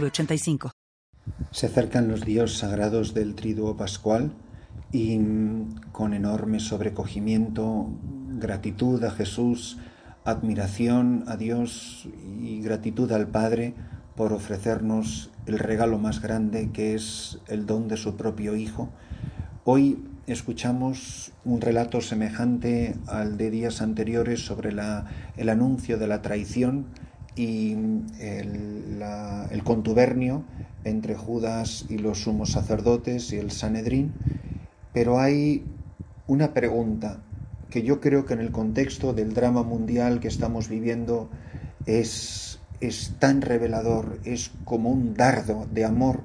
906985. Se acercan los días sagrados del Triduo Pascual y mm, con enorme sobrecogimiento, gratitud a Jesús, admiración a Dios y gratitud al Padre por ofrecernos el regalo más grande que es el don de su propio Hijo. Hoy escuchamos un relato semejante al de días anteriores sobre el anuncio de la traición y el, contubernio entre Judas y los sumos sacerdotes y el Sanedrín, pero hay una pregunta que yo creo que en el contexto del drama mundial que estamos viviendo es, es tan revelador, es como un dardo de amor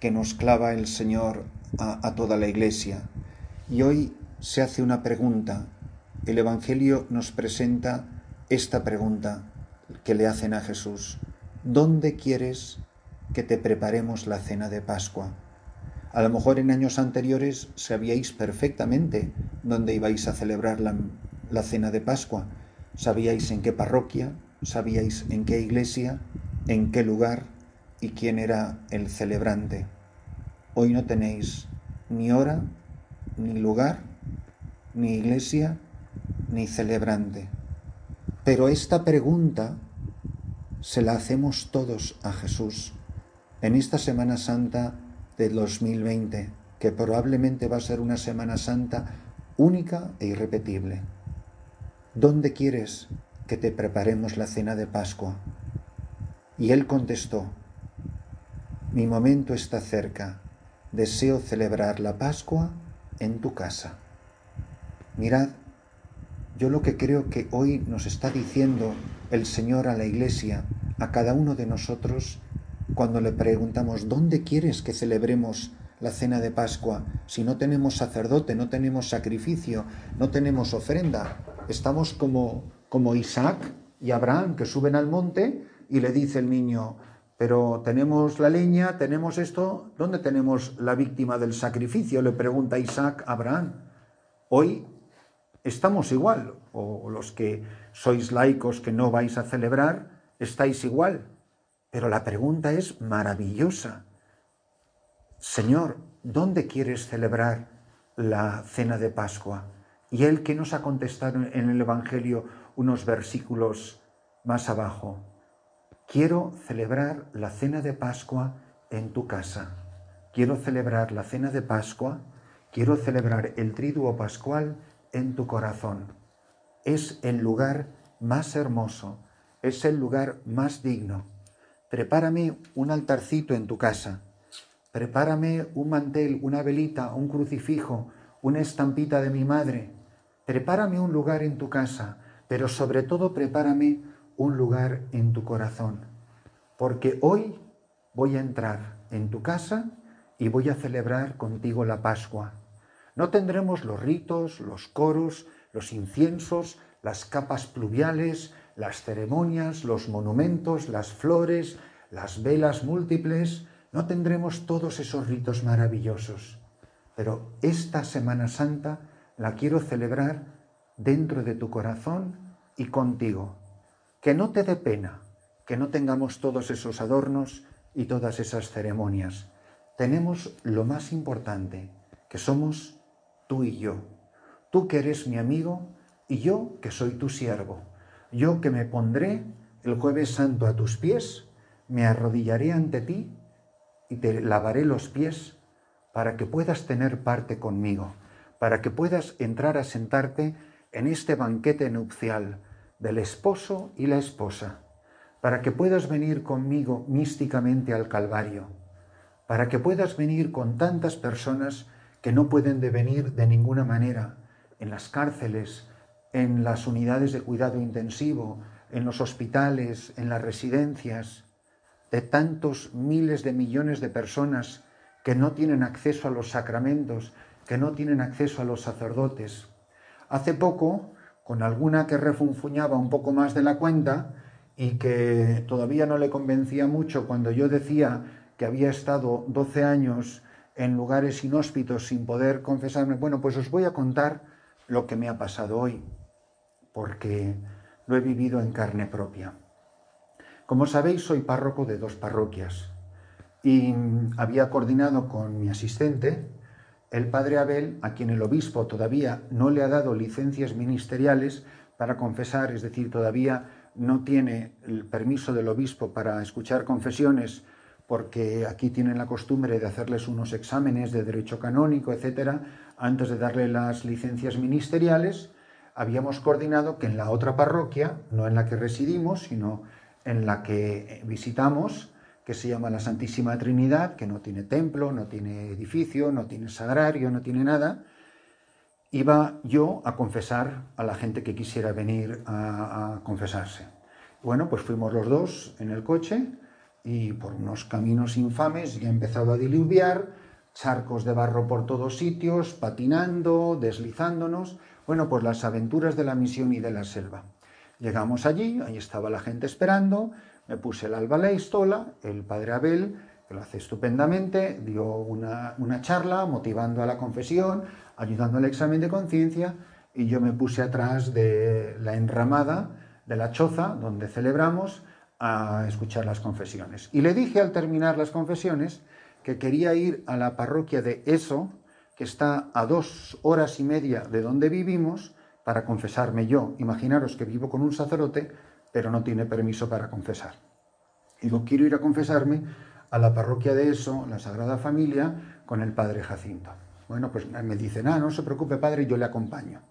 que nos clava el Señor a toda la iglesia. Y hoy se hace una pregunta, el Evangelio nos presenta esta pregunta, que le hacen a Jesús, ¿dónde quieres que te preparemos la cena de Pascua? A lo mejor en años anteriores sabíais perfectamente dónde ibais a celebrar la, la cena de Pascua. Sabíais en qué parroquia, sabíais en qué iglesia, en qué lugar y quién era el celebrante. Hoy no tenéis ni hora, ni lugar, ni iglesia, ni celebrante. Pero esta pregunta se la hacemos todos a Jesús en esta Semana Santa de 2020, que probablemente va a ser una Semana Santa única e irrepetible. ¿Dónde quieres que te preparemos la cena de Pascua? Y él contestó, mi momento está cerca, deseo celebrar la Pascua en tu casa. Mirad, yo lo que creo que hoy nos está diciendo el Señor a la Iglesia, a cada uno de nosotros, cuando le preguntamos, ¿dónde quieres que celebremos la cena de Pascua si no tenemos sacerdote, no tenemos sacrificio, no tenemos ofrenda? Estamos como, como Isaac y Abraham que suben al monte y le dice el niño, pero tenemos la leña, tenemos esto, ¿dónde tenemos la víctima del sacrificio? Le pregunta Isaac a Abraham. Hoy estamos igual, o los que sois laicos que no vais a celebrar, estáis igual. Pero la pregunta es maravillosa. Señor, ¿dónde quieres celebrar la cena de Pascua? Y él que nos ha contestado en el Evangelio unos versículos más abajo. Quiero celebrar la cena de Pascua en tu casa. Quiero celebrar la cena de Pascua. Quiero celebrar el triduo pascual en tu corazón. Es el lugar más hermoso, es el lugar más digno. Prepárame un altarcito en tu casa. Prepárame un mantel, una velita, un crucifijo, una estampita de mi madre. Prepárame un lugar en tu casa, pero sobre todo prepárame un lugar en tu corazón. Porque hoy voy a entrar en tu casa y voy a celebrar contigo la Pascua. No tendremos los ritos, los coros, los inciensos, las capas pluviales, las ceremonias, los monumentos, las flores, las velas múltiples. No tendremos todos esos ritos maravillosos. Pero esta Semana Santa la quiero celebrar dentro de tu corazón y contigo. Que no te dé pena que no tengamos todos esos adornos y todas esas ceremonias. Tenemos lo más importante, que somos tú y yo. Tú que eres mi amigo y yo que soy tu siervo. Yo que me pondré el jueves santo a tus pies, me arrodillaré ante ti y te lavaré los pies para que puedas tener parte conmigo, para que puedas entrar a sentarte en este banquete nupcial del esposo y la esposa, para que puedas venir conmigo místicamente al Calvario, para que puedas venir con tantas personas que no pueden devenir de ninguna manera en las cárceles, en las unidades de cuidado intensivo, en los hospitales, en las residencias. de tantos miles de millones de personas que no tienen acceso a los sacramentos, que no tienen acceso a los sacerdotes. Hace poco, con alguna que refunfuñaba un poco más de la cuenta y que todavía no le convencía mucho cuando yo decía que había estado 12 años en lugares inhóspitos sin poder confesarme, bueno, pues os voy a contar lo que me ha pasado hoy, porque lo he vivido en carne propia. Como sabéis, soy párroco de dos parroquias y había coordinado con mi asistente, el padre Abel, a quien el obispo todavía no le ha dado licencias ministeriales para confesar, es decir, todavía no tiene el permiso del obispo para escuchar confesiones porque aquí tienen la costumbre de hacerles unos exámenes de derecho canónico, etcétera, antes de darle las licencias ministeriales, habíamos coordinado que en la otra parroquia, no en la que residimos, sino en la que visitamos, que se llama la Santísima Trinidad, que no tiene templo, no tiene edificio, no tiene sagrario, no tiene nada, iba yo a confesar a la gente que quisiera venir a, a confesarse. Bueno, pues fuimos los dos en el coche, y por unos caminos infames ya empezado a diluviar, charcos de barro por todos sitios, patinando, deslizándonos, bueno, pues las aventuras de la misión y de la selva. Llegamos allí, ahí estaba la gente esperando, me puse el alba la el padre Abel, que lo hace estupendamente, dio una, una charla motivando a la confesión, ayudando al examen de conciencia, y yo me puse atrás de la enramada de la choza donde celebramos, a escuchar las confesiones. Y le dije al terminar las confesiones que quería ir a la parroquia de Eso, que está a dos horas y media de donde vivimos, para confesarme yo. Imaginaros que vivo con un sacerdote, pero no tiene permiso para confesar. Digo, quiero ir a confesarme a la parroquia de Eso, la Sagrada Familia, con el padre Jacinto. Bueno, pues me dicen, ah, no se preocupe, padre, yo le acompaño.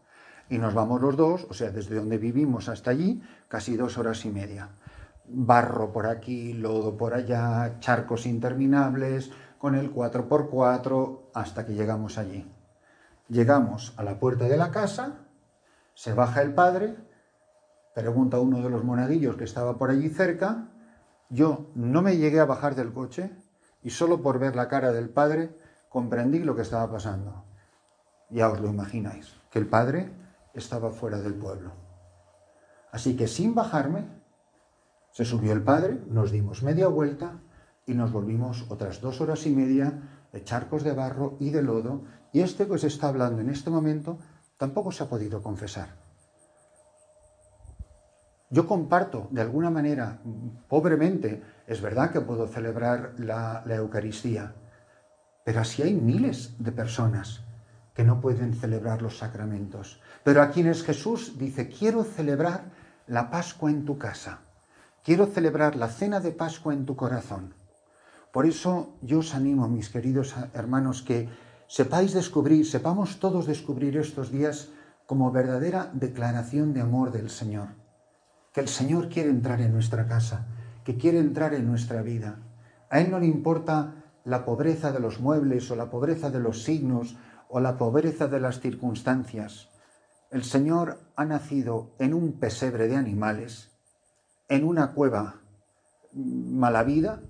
Y nos vamos los dos, o sea, desde donde vivimos hasta allí, casi dos horas y media barro por aquí, lodo por allá, charcos interminables, con el 4x4 hasta que llegamos allí. Llegamos a la puerta de la casa, se baja el padre, pregunta a uno de los monaguillos que estaba por allí cerca, yo no me llegué a bajar del coche y solo por ver la cara del padre comprendí lo que estaba pasando. Ya os lo imagináis, que el padre estaba fuera del pueblo. Así que sin bajarme, se subió el padre, nos dimos media vuelta y nos volvimos otras dos horas y media de charcos de barro y de lodo, y este que os está hablando en este momento tampoco se ha podido confesar. Yo comparto de alguna manera, pobremente, es verdad que puedo celebrar la, la Eucaristía, pero así hay miles de personas que no pueden celebrar los sacramentos. Pero a quienes Jesús dice, quiero celebrar la Pascua en tu casa. Quiero celebrar la cena de Pascua en tu corazón. Por eso yo os animo, mis queridos hermanos, que sepáis descubrir, sepamos todos descubrir estos días como verdadera declaración de amor del Señor. Que el Señor quiere entrar en nuestra casa, que quiere entrar en nuestra vida. A Él no le importa la pobreza de los muebles o la pobreza de los signos o la pobreza de las circunstancias. El Señor ha nacido en un pesebre de animales en una cueva mala vida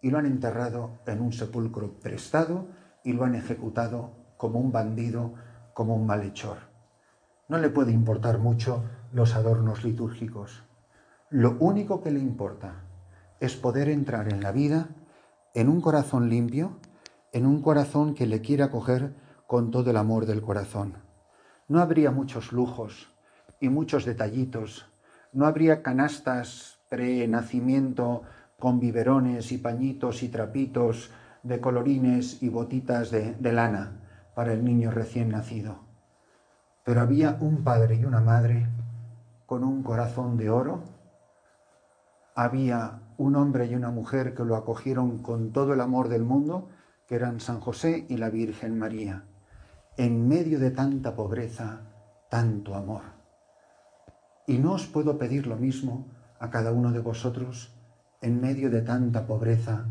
y lo han enterrado en un sepulcro prestado y lo han ejecutado como un bandido, como un malhechor. No le puede importar mucho los adornos litúrgicos. Lo único que le importa es poder entrar en la vida en un corazón limpio, en un corazón que le quiera coger con todo el amor del corazón. No habría muchos lujos y muchos detallitos no habría canastas pre-nacimiento con biberones y pañitos y trapitos de colorines y botitas de, de lana para el niño recién nacido. Pero había un padre y una madre con un corazón de oro. Había un hombre y una mujer que lo acogieron con todo el amor del mundo, que eran San José y la Virgen María. En medio de tanta pobreza, tanto amor. Y no os puedo pedir lo mismo a cada uno de vosotros en medio de tanta pobreza,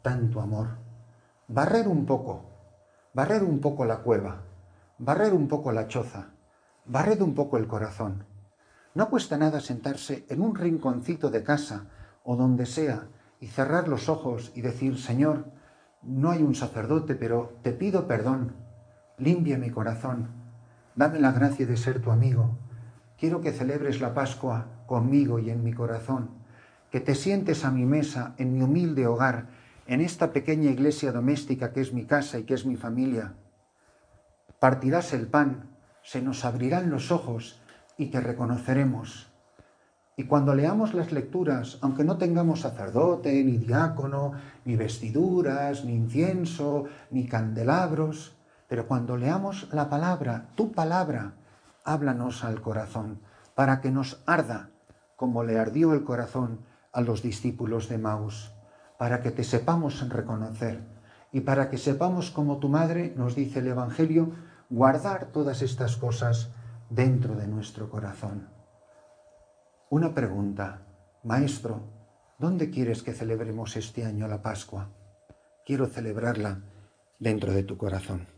tanto amor. Barrer un poco, barrer un poco la cueva, barrer un poco la choza, barred un poco el corazón. No cuesta nada sentarse en un rinconcito de casa o donde sea y cerrar los ojos y decir, Señor, no hay un sacerdote, pero te pido perdón, limpia mi corazón, dame la gracia de ser tu amigo. Quiero que celebres la Pascua conmigo y en mi corazón, que te sientes a mi mesa en mi humilde hogar, en esta pequeña iglesia doméstica que es mi casa y que es mi familia. Partirás el pan, se nos abrirán los ojos y te reconoceremos. Y cuando leamos las lecturas, aunque no tengamos sacerdote, ni diácono, ni vestiduras, ni incienso, ni candelabros, pero cuando leamos la palabra, tu palabra, háblanos al corazón, para que nos arda como le ardió el corazón a los discípulos de Maús, para que te sepamos reconocer y para que sepamos como tu madre, nos dice el Evangelio, guardar todas estas cosas dentro de nuestro corazón. Una pregunta, Maestro, ¿dónde quieres que celebremos este año la Pascua? Quiero celebrarla dentro de tu corazón.